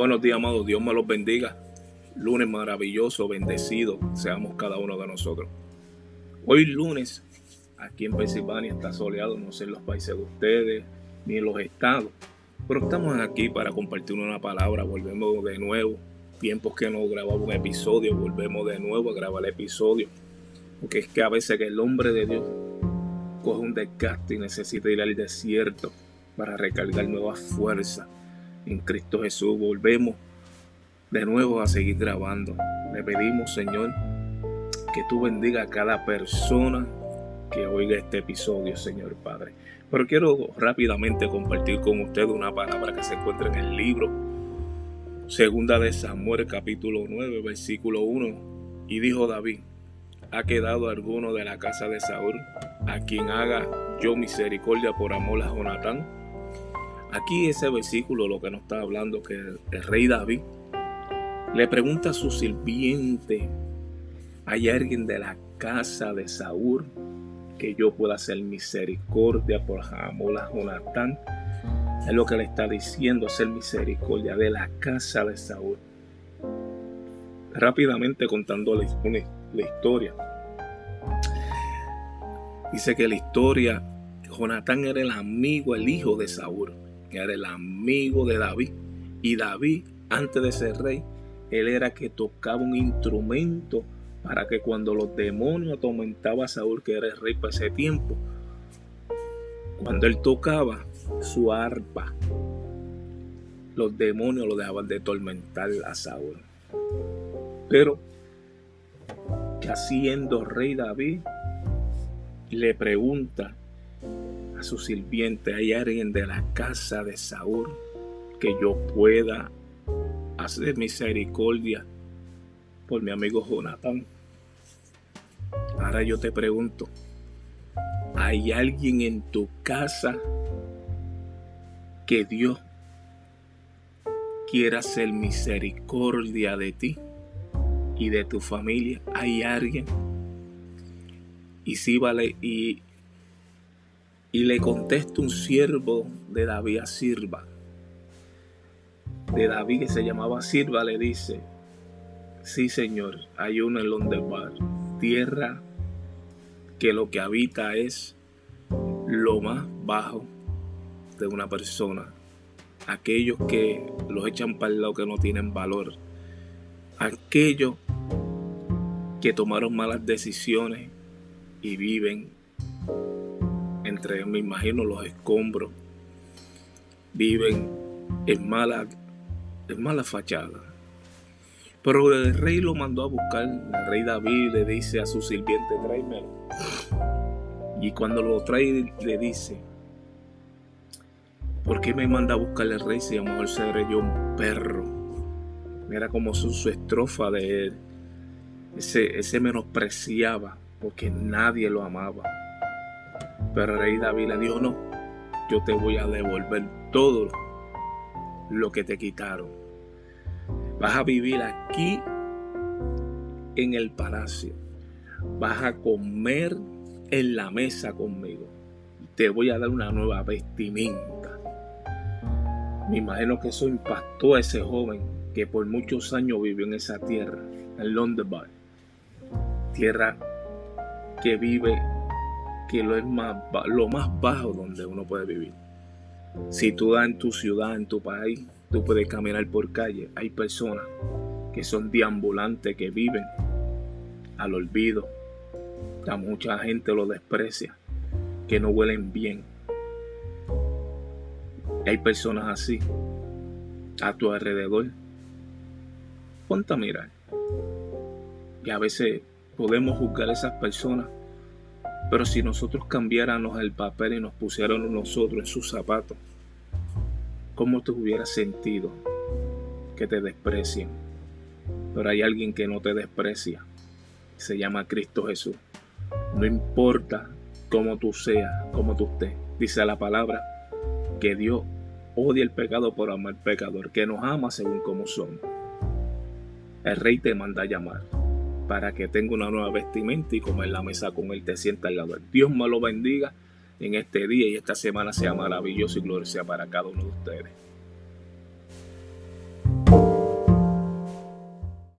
Buenos días, amados. Dios me los bendiga. Lunes maravilloso, bendecido, seamos cada uno de nosotros. Hoy lunes, aquí en Pensilvania está soleado, no sé en los países de ustedes, ni en los estados, pero estamos aquí para compartir una palabra, volvemos de nuevo, tiempos que no grabamos un episodio, volvemos de nuevo a grabar el episodio, porque es que a veces que el hombre de Dios coge un desgaste y necesita ir al desierto para recargar nuevas fuerzas en Cristo Jesús. Volvemos de nuevo a seguir grabando. Le pedimos, Señor, que tú bendiga a cada persona que oiga este episodio, Señor Padre. Pero quiero rápidamente compartir con usted una palabra que se encuentra en el libro Segunda de Samuel capítulo 9 versículo 1 y dijo David, ¿ha quedado alguno de la casa de Saúl a quien haga yo misericordia por amor a Jonatán? Aquí ese versículo lo que nos está hablando que el rey David le pregunta a su sirviente, ¿hay alguien de la casa de Saúl que yo pueda hacer misericordia por amor a Jonatán? Es lo que le está diciendo, hacer misericordia de la casa de Saúl. Rápidamente contándole la historia. Dice que la historia, Jonatán era el amigo, el hijo de Saúl era el amigo de David. Y David, antes de ser rey, él era que tocaba un instrumento para que cuando los demonios atormentaban a Saúl, que era el rey para ese tiempo, cuando él tocaba su arpa, los demonios lo dejaban de atormentar a Saúl. Pero, que haciendo rey David, le pregunta a su sirviente, ¿hay alguien de la casa de Saúl que yo pueda hacer misericordia por mi amigo Jonathan? Ahora yo te pregunto, ¿hay alguien en tu casa que Dios quiera hacer misericordia de ti y de tu familia? ¿Hay alguien? Y sí vale, y y le contesta un siervo de David a Sirva. De David que se llamaba Sirva le dice, sí señor, hay uno en Londebar, tierra que lo que habita es lo más bajo de una persona. Aquellos que los echan para el lado que no tienen valor. Aquellos que tomaron malas decisiones y viven me imagino, los escombros, viven en mala, en fachada. Pero el rey lo mandó a buscar. El rey David le dice a su sirviente, tráemelo. Y cuando lo trae, le dice, ¿por qué me manda a buscar el rey si a lo mejor seré yo un perro? Era como su, su estrofa de él. Ese, ese menospreciaba porque nadie lo amaba. Pero rey David le dijo, no, yo te voy a devolver todo lo que te quitaron. Vas a vivir aquí en el palacio. Vas a comer en la mesa conmigo. Te voy a dar una nueva vestimenta. Me imagino que eso impactó a ese joven que por muchos años vivió en esa tierra, en Londres, tierra que vive que lo es más, lo más bajo donde uno puede vivir. Si tú das en tu ciudad, en tu país, tú puedes caminar por calle. Hay personas que son deambulantes, que viven al olvido. A mucha gente lo desprecia, que no huelen bien. Hay personas así a tu alrededor. Ponte a mirar. Y a veces podemos juzgar a esas personas pero si nosotros cambiáramos el papel y nos pusiéramos nosotros en sus zapatos, ¿cómo te hubieras sentido que te desprecian? Pero hay alguien que no te desprecia. Se llama Cristo Jesús. No importa cómo tú seas, cómo tú estés. Dice la palabra que Dios odia el pecado por amar al pecador, que nos ama según como somos. El rey te manda a llamar para que tenga una nueva vestimenta y comer la mesa con él, te sienta al lado. Dios me lo bendiga en este día y esta semana sea maravilloso y gloria sea para cada uno de ustedes.